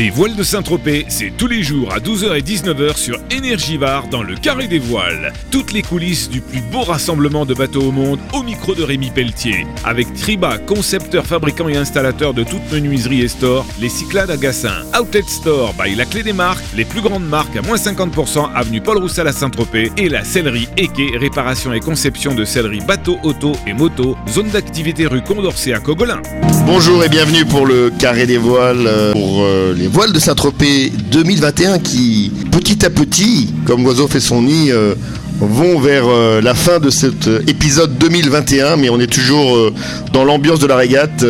Les voiles de Saint-Tropez, c'est tous les jours à 12h et 19h sur Énergivare dans le Carré des Voiles. Toutes les coulisses du plus beau rassemblement de bateaux au monde au micro de Rémi Pelletier. Avec Triba, concepteur, fabricant et installateur de toutes menuiseries et stores, les Cyclades à Gassin, Outlet Store by La Clé des Marques, les plus grandes marques à moins 50% avenue Paul Roussel à Saint-Tropez et la sellerie Eke, réparation et conception de sellerie bateau, auto et moto, zone d'activité rue Condorcet à Cogolin. Bonjour et bienvenue pour le Carré des Voiles, euh, pour euh, les voiles de Saint-Tropez 2021 qui, petit à petit, comme l'oiseau fait son nid, euh, vont vers euh, la fin de cet euh, épisode 2021, mais on est toujours dans l'ambiance de la régate.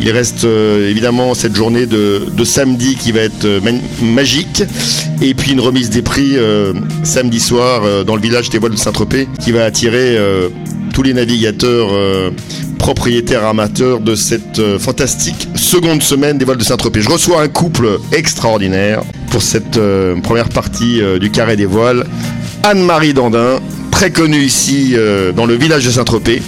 Il reste évidemment cette journée de, samedi qui va être magique, et puis une remise des prix samedi soir dans le village des voiles de Saint-Tropez qui va attirer tous les navigateurs propriétaires amateurs de cette euh, fantastique seconde semaine des voiles de Saint-Tropez. Je reçois un couple extraordinaire pour cette euh, première partie euh, du carré des voiles. Anne-Marie Dandin, très connue ici dans le village de Saint-Tropez,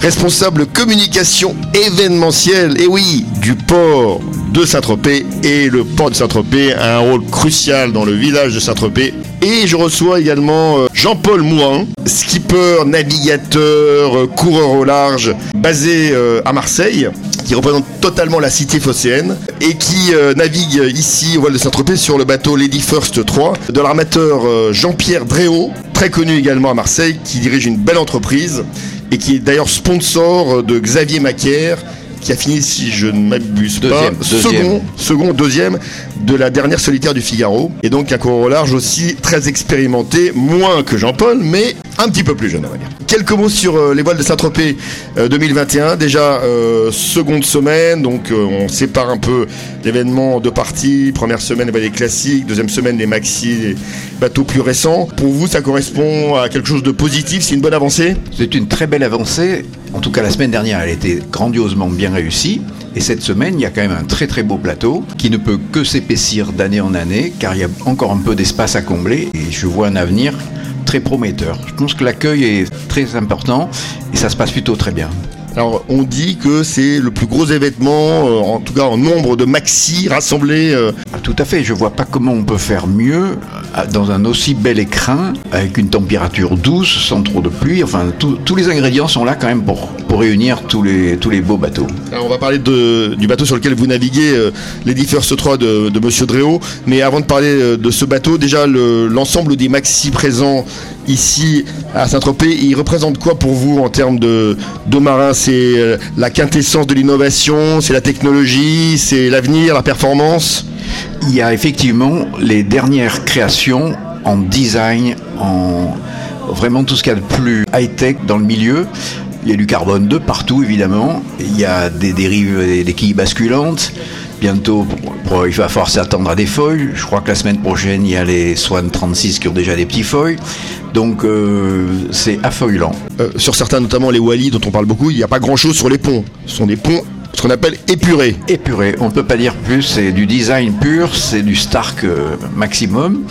responsable communication événementielle, et oui, du port de Saint-Tropez. Et le port de Saint-Tropez a un rôle crucial dans le village de Saint-Tropez. Et je reçois également euh, Jean-Paul Mouin, skipper, navigateur, euh, coureur au large, basé euh, à Marseille, qui représente totalement la cité phocéenne et qui navigue ici au voile de Saint-Tropez sur le bateau Lady First 3 de l'armateur Jean-Pierre Dréau, très connu également à Marseille, qui dirige une belle entreprise et qui est d'ailleurs sponsor de Xavier Macaire qui a fini, si je ne m'abuse pas, Deuxième, second, second, deuxième de la dernière solitaire du Figaro. Et donc un coureur au large aussi très expérimenté, moins que Jean-Paul, mais un petit peu plus jeune, on va dire. Quelques mots sur euh, les voiles de Saint-Tropez euh, 2021. Déjà, euh, seconde semaine, donc euh, on sépare un peu l'événement en deux parties. Première semaine, les classiques. Deuxième semaine, les maxi, les bateaux plus récents. Pour vous, ça correspond à quelque chose de positif? C'est une bonne avancée? C'est une très belle avancée. En tout cas, la semaine dernière, elle était grandiosement bien réussie. Et cette semaine, il y a quand même un très très beau plateau qui ne peut que s'épaissir d'année en année, car il y a encore un peu d'espace à combler. Et je vois un avenir très prometteur. Je pense que l'accueil est très important et ça se passe plutôt très bien. Alors, on dit que c'est le plus gros événement, euh, en tout cas en nombre de maxi rassemblés. euh, Ah, Tout à fait, je vois pas comment on peut faire mieux dans un aussi bel écrin, avec une température douce, sans trop de pluie. Enfin, tous- les ingrédients sont là quand même pour, pour réunir tous les, tous les beaux bateaux. Alors on va parler du bateau sur lequel vous naviguez, euh, First 3 de, de Monsieur. Mais avant de parler euh, de ce bateau, déjà le- l'ensemble des maxi présents ici à Saint-Tropez, il représente quoi pour vous en termes de, de marins C'est euh, la quintessence de l'innovation, c'est la technologie, c'est l'avenir, la performance? Il y a effectivement les dernières créations en design, en vraiment tout ce qu'il y a de plus high-tech dans le milieu. Il y a du carbone 2 partout évidemment. Il y a des dérives et des quilles basculantes. Bientôt, il va falloir s'attendre à des foils. Je crois que la semaine prochaine, il y a les Swan 36 qui ont déjà des petits foils. Donc, euh, c'est affoilant. Euh, Sur certains, notamment les Wally dont on parle beaucoup, il n'y a pas grand-chose sur les ponts. Ce sont des ponts, ce qu'on appelle épurés. épuré. On ne peut pas dire plus, c'est du design pur, c'est du Stark euh, maximum.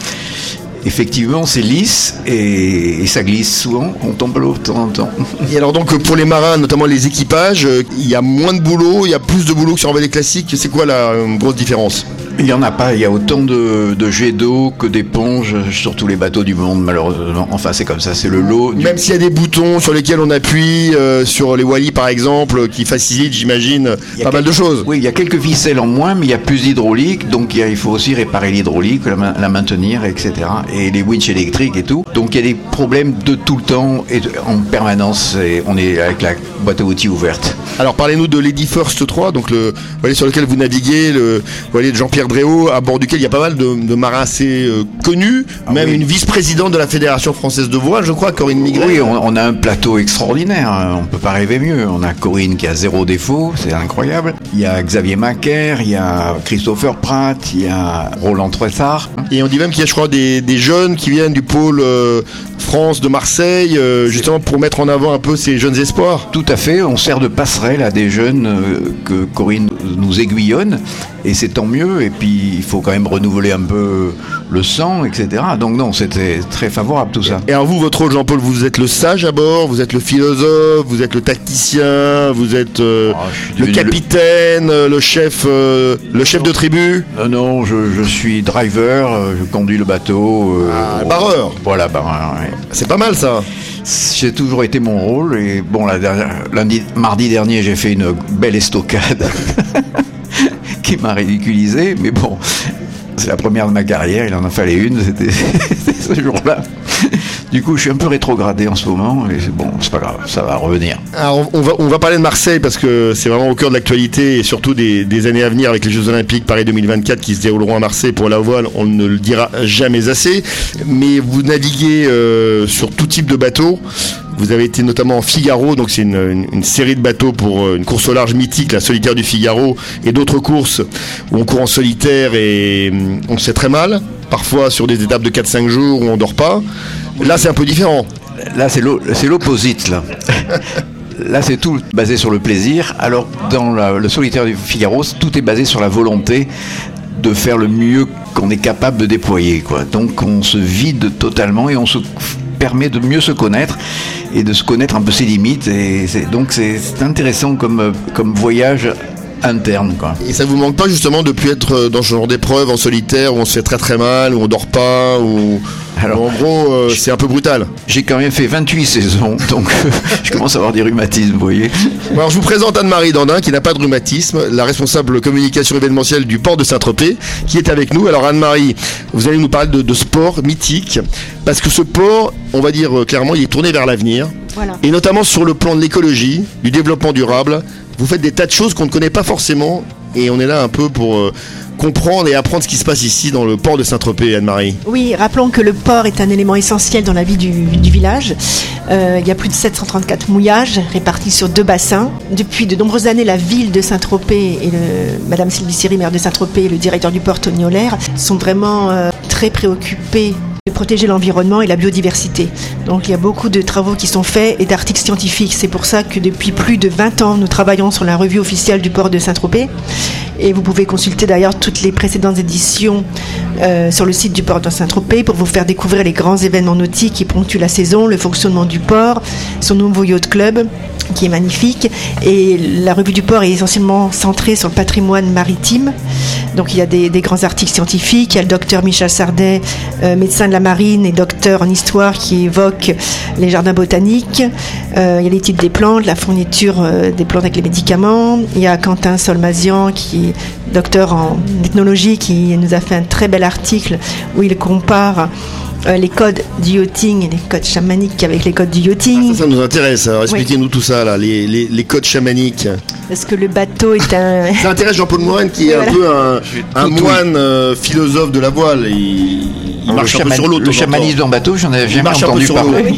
Effectivement, c'est lisse et, ça glisse souvent. On tombe l'eau de temps en temps. Et alors donc pour les marins, notamment les équipages, euh, il y a moins de boulot, il y a plus de boulot que sur un voilier classique. C'est quoi la euh, grosse différence? Il n'y en a pas. Il y a autant de, de jets d'eau que d'éponges sur tous les bateaux du monde, malheureusement. Enfin, c'est comme ça, c'est le lot. du- Même s'il y a des boutons sur lesquels on appuie, euh, sur les Wally par exemple, qui facilitent, j'imagine, pas mal de choses. Oui, il y a quelques ficelles en moins, mais il y a plus d'hydraulique, donc il, y a- il faut aussi réparer l'hydraulique, la, ma- la maintenir, etc. Et les winches électriques et tout. Donc il y a des problèmes de tout le temps et de- en permanence. Et on est avec la boîte à outils ouverte. Alors parlez-nous de Lady First 3, donc le voilier sur lequel vous naviguez, le voilier de Jean-Pierre Dréau, à bord duquel il y a pas mal de, de marins assez euh, connus, même oui. une vice-présidente de la Fédération française de voile, je crois, Corinne Migret. Oui, on, on a un plateau extraordinaire. hein. On peut pas rêver mieux. On a Corinne qui a zéro défaut, c'est incroyable. Il y a Xavier Macaire, il y a Christopher Pratt, il y a Roland Tressard. Et on dit même qu'il y a, je crois, des, des jeunes qui viennent du pôle euh, France de Marseille, euh, justement pour mettre en avant un peu ces jeunes espoirs. Tout à fait, on sert de passerelle à des jeunes que Corinne nous aiguillonne, et c'est tant mieux. Et puis il faut quand même renouveler un peu le sang, etc. Donc non, c'était très favorable tout ça. Et alors vous, votre rôle, Jean-Paul, vous êtes le sage à bord, vous êtes le philosophe, vous êtes le tacticien, vous êtes euh, Ah, le capitaine, euh, le chef, euh, le chef de tribu. Non, non, je, je suis driver, je conduis le bateau. euh, Ah, barreur. Voilà, barreur. ouais. C'est pas mal ça. J'ai toujours été mon rôle et bon, la dernière- lundi, mardi dernier, j'ai fait une belle estocade qui m'a ridiculisé, mais bon, c'est la première de ma carrière, il en a fallu une, c'était ce jour-là. Du coup, je suis un peu rétrogradé en ce moment, et bon, c'est pas grave, ça va revenir. Alors, on, on va, parler de Marseille parce que c'est vraiment au cœur de l'actualité et surtout des, années à venir avec les Jeux Olympiques Paris 2024 qui se dérouleront à Marseille pour la voile. On ne le dira jamais assez. Mais vous naviguez euh, sur tout type de bateaux. Vous avez été notamment en Figaro, donc c'est une, série de bateaux pour euh, une course au large mythique, la solitaire du Figaro, et d'autres courses où on court en solitaire et hum, on se fait très mal, parfois sur des étapes de 4-5 jours où on dort pas. Là, c'est un peu différent. Là, c'est l'o- c'est l'opposite, là. Là, c'est tout basé sur le plaisir. Alors, dans le solitaire du Figaro, tout est basé sur la volonté de faire le mieux qu'on est capable de déployer. Quoi. Donc, on se vide totalement et on se permet de mieux se connaître et de se connaître un peu ses limites. Et c'est- donc, c'est intéressant comme, euh, comme voyage interne. Quoi. Et ça vous manque pas justement de plus être euh, dans ce genre d'épreuve en solitaire où on se fait très très mal, où on dort pas, où Alors, en gros euh, c'est un peu brutal. J'ai quand même fait 28 saisons, donc je commence à avoir des rhumatismes, vous voyez. Alors je vous présente Anne-Marie Dandin qui n'a pas de rhumatisme, la responsable communication événementielle du port de Saint-Tropez, qui est avec nous. Alors Anne-Marie, vous allez nous parler de, de sport mythique, parce que ce port, on va dire euh, clairement, il est tourné vers l'avenir, Voilà. et notamment sur le plan de l'écologie, du développement durable. Vous faites des tas de choses qu'on ne connaît pas forcément, et on est là un peu pour euh, comprendre et apprendre ce qui se passe ici dans le port de Saint-Tropez, Anne-Marie. Oui, rappelons que le port est un élément essentiel dans la vie du, village. Euh, il y a plus de 734 mouillages répartis sur deux bassins. Depuis de nombreuses années, la ville de Saint-Tropez et le, Madame Sylvie Siri, maire de Saint-Tropez, et le directeur du port, Tony Olaire, sont vraiment euh, très préoccupés de protéger l'environnement et la biodiversité. Donc il y a beaucoup de travaux qui sont faits et d'articles scientifiques. C'est pour ça que depuis plus de 20 ans, nous travaillons sur la revue officielle du port de Saint-Tropez. Et vous pouvez consulter d'ailleurs toutes les précédentes éditions euh, sur le site du port de Saint-Tropez pour vous faire découvrir les grands événements nautiques qui ponctuent la saison, le fonctionnement du port, son nouveau yacht club qui est magnifique. Et la revue du port est essentiellement centrée sur le patrimoine maritime. Donc il y a des, grands articles scientifiques. Il y a le docteur Michel Sardet, euh, médecin de la marine et docteur en histoire, qui évoque les jardins botaniques. Euh, il y a l'étude des plantes, la fourniture euh, des plantes avec les médicaments. Il y a Quentin Solmazian, qui est docteur en ethnologie, qui nous a fait un très bel article où il compare euh, les codes du yachting et les codes chamaniques avec les codes du yachting. Ça, ça nous intéresse. Alors expliquez-nous tout ça, là, les, les, les codes chamaniques. Parce que le bateau est un. Ça intéresse Jean-Paul Moine qui est Voilà. un peu un, moine euh, philosophe de la voile. Il, il le, marche un peu sur l'eau. de le chamanisme en bateau, j'en avais jamais entendu sur l'eau. parler.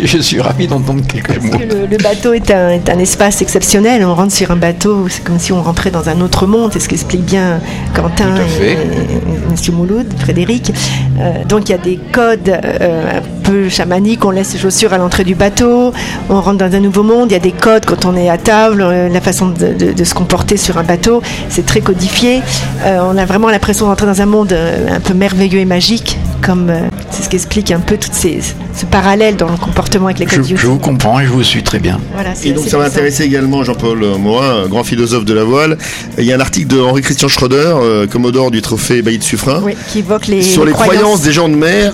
Et je suis ravi d'entendre quelques mots. Que le, le bateau est un, est un espace exceptionnel? On rentre sur un bateau, c'est comme si on rentrait dans un autre monde. C'est ce qu'explique bien Quentin et, et Monsieur Mouloud, Frédéric. Euh, donc il y a des codes euh, un peu chamaniques. On laisse ses chaussures à l'entrée du bateau. On rentre dans un nouveau monde. Il y a des codes quand on est à table, euh, la façon de, de- de se comporter sur un bateau. C'est très codifié. Euh, on a vraiment l'impression d'entrer dans un monde euh, un peu merveilleux et magique. Comme euh, c'est ce qu'explique un peu tout ces, ce parallèle dans le comportement avec les codes Je, vous comprends et je vous suis très bien. Voilà, Et donc ça va puissant. intéresser également Jean-Paul Morin, grand philosophe de la voile. Il y a un article de Henri-Christian Schroeder, euh, commodore du trophée Bailly de Suffren, Oui, qui évoque les, sur les croyances des gens de mer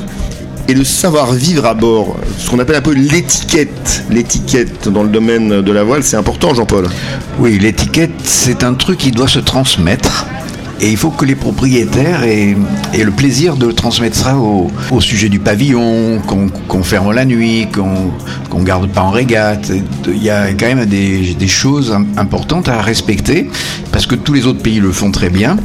et le savoir-vivre à bord. Ce qu'on appelle un peu l'étiquette. L'étiquette dans le domaine de la voile, c'est important Jean-Paul. Oui, l'étiquette, c'est un truc qui doit se transmettre. Et il faut que les propriétaires aient, le plaisir de transmettre ça au, sujet du pavillon, qu'on ferme la nuit, qu'on qu'on garde pas en régate. Il y a quand même des, choses im- importantes à respecter, parce que tous les autres pays le font très bien,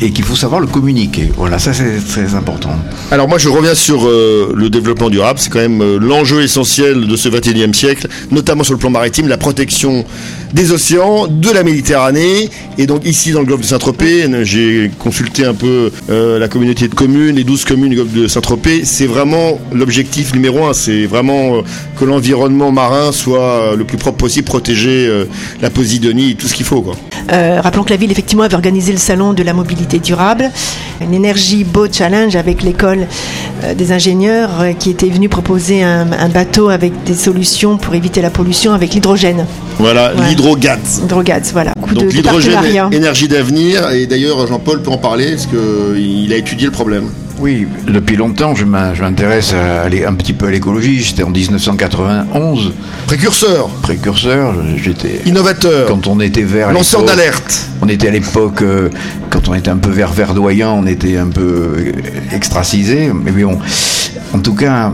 et qu'il faut savoir le communiquer. Voilà, ça c'est très important. Alors moi je reviens sur euh, le développement durable, c'est quand même euh, l'enjeu essentiel de ce 21e siècle, notamment sur le plan maritime, la protection des océans, de la Méditerranée, et donc ici dans le golfe de Saint-Tropez, j'ai consulté un peu euh, la communauté de communes, les 12 communes du golfe de Saint-Tropez, c'est vraiment l'objectif numéro un, c'est vraiment euh, que l'environnement marin soit le plus propre possible, protéger euh, la posidonie, tout ce qu'il faut. Quoi. Euh, rappelons que la ville, effectivement, avait organisé le salon de la mobilité mobilité durable. Une énergie beau challenge avec l'école euh, des ingénieurs euh, qui était venue proposer un, un, bateau avec des solutions pour éviter la pollution avec l'hydrogène. Voilà, ouais. l'hydrogaz. Hydrogaz, voilà. Coup Donc l'hydrogène, énergie d'avenir, et d'ailleurs Jean-Paul peut en parler parce qu'il a étudié le problème. Oui, depuis longtemps, je m'intéresse à aller un petit peu à l'écologie. J'étais en 1991. Précurseur. Précurseur, j'étais. Innovateur. Quand on était vert. Lanceur d'alerte. On était à l'époque, euh, quand on était un peu vert verdoyant, on était un peu extracisé. Mais bon, en tout cas,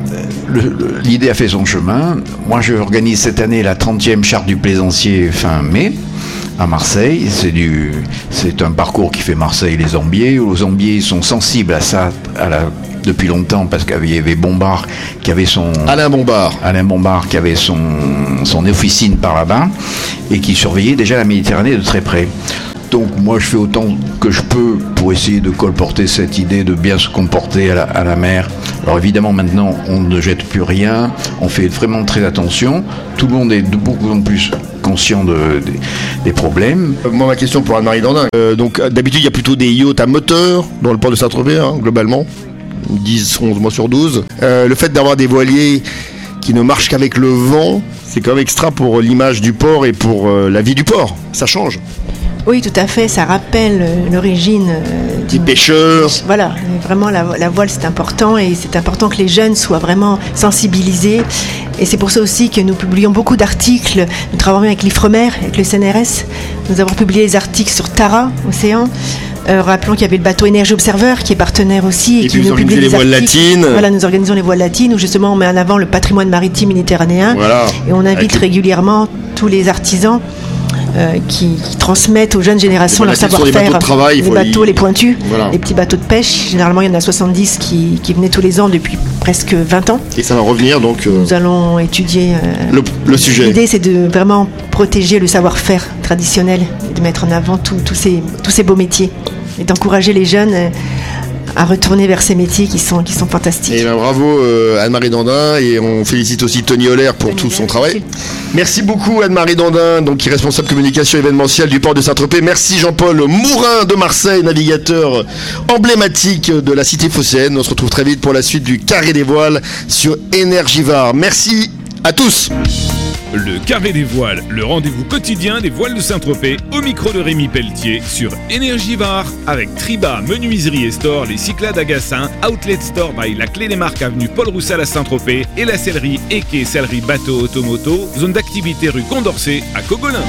l'idée a fait son chemin. Moi, je organise cette année la 30e charte du plaisancier fin mai à Marseille. C'est du, c'est un parcours qui fait Marseille les Zambiers. Les Zambiers sont sensibles à ça à la, depuis longtemps parce qu'il y avait Bombard qui avait son Alain Bombard, Alain Bombard qui avait son son officine par là-bas et qui surveillait déjà la Méditerranée de très près. Donc moi je fais autant que je peux pour essayer de colporter cette idée de bien se comporter à la, mer. Alors évidemment maintenant on ne jette plus rien, on fait vraiment très attention, tout le monde est de beaucoup en plus conscient de, de, des problèmes. Moi ma question pour Anne-Marie Dandin, euh, donc d'habitude il y a plutôt des yachts à moteur dans le port de Saint-Tropez hein, globalement, 10, 11 mois sur 12. Euh, le fait d'avoir des voiliers qui ne marchent qu'avec le vent, c'est quand même extra pour l'image du port et pour euh, la vie du port, ça change. Oui, tout à fait. Ça rappelle l'origine euh, des pêcheurs. Voilà, vraiment la, la voile c'est important et c'est important que les jeunes soient vraiment sensibilisés. Et c'est pour ça aussi que nous publions beaucoup d'articles. Nous travaillons avec l'IFREMER, avec le CNRS. Nous avons publié des articles sur Tara, Océan. Euh, rappelons qu'il y avait le bateau Énergie Observer qui est partenaire aussi et, et puis qui nous publie les des voiles latines. Voilà, nous organisons les voiles latines où justement on met en avant le patrimoine maritime méditerranéen Voilà. et on invite Avec régulièrement tous les artisans euh, qui, qui transmettent aux jeunes générations leur savoir-faire. les bateaux, y- les pointus, Voilà. les petits bateaux de pêche. Généralement, il y en a 70 qui, qui venaient tous les ans depuis presque 20 ans. Et ça va revenir donc euh, Nous allons étudier. euh, le, le sujet. L'idée, c'est de vraiment protéger le savoir-faire traditionnel et de mettre en avant tous ces, tous ces beaux métiers et d'encourager les jeunes à retourner vers ces métiers qui sont, qui sont fantastiques. Et ben, bravo euh, Anne-Marie Dandin et on félicite aussi Tony Holler pour Tony tout son travail. merci. Merci beaucoup Anne-Marie Dandin, donc qui est responsable communication événementielle du port de Saint-Tropez. Merci Jean-Paul Mourin de Marseille, navigateur emblématique de la cité phocéenne. On se retrouve très vite pour la suite du Carré des Voiles sur Énergivore. Merci à tous. Le Carré des Voiles, le rendez-vous quotidien des voiles de Saint-Tropez, au micro de Rémi Pelletier sur Énergivare avec Triba, Menuiserie et Store, les Cyclades à Outlet Store by La Clé des Marques avenue Paul Roussel à Saint-Tropez et la sellerie Eke Sellerie Bateau Automoto, zone d'activité rue Condorcet à Cogolin.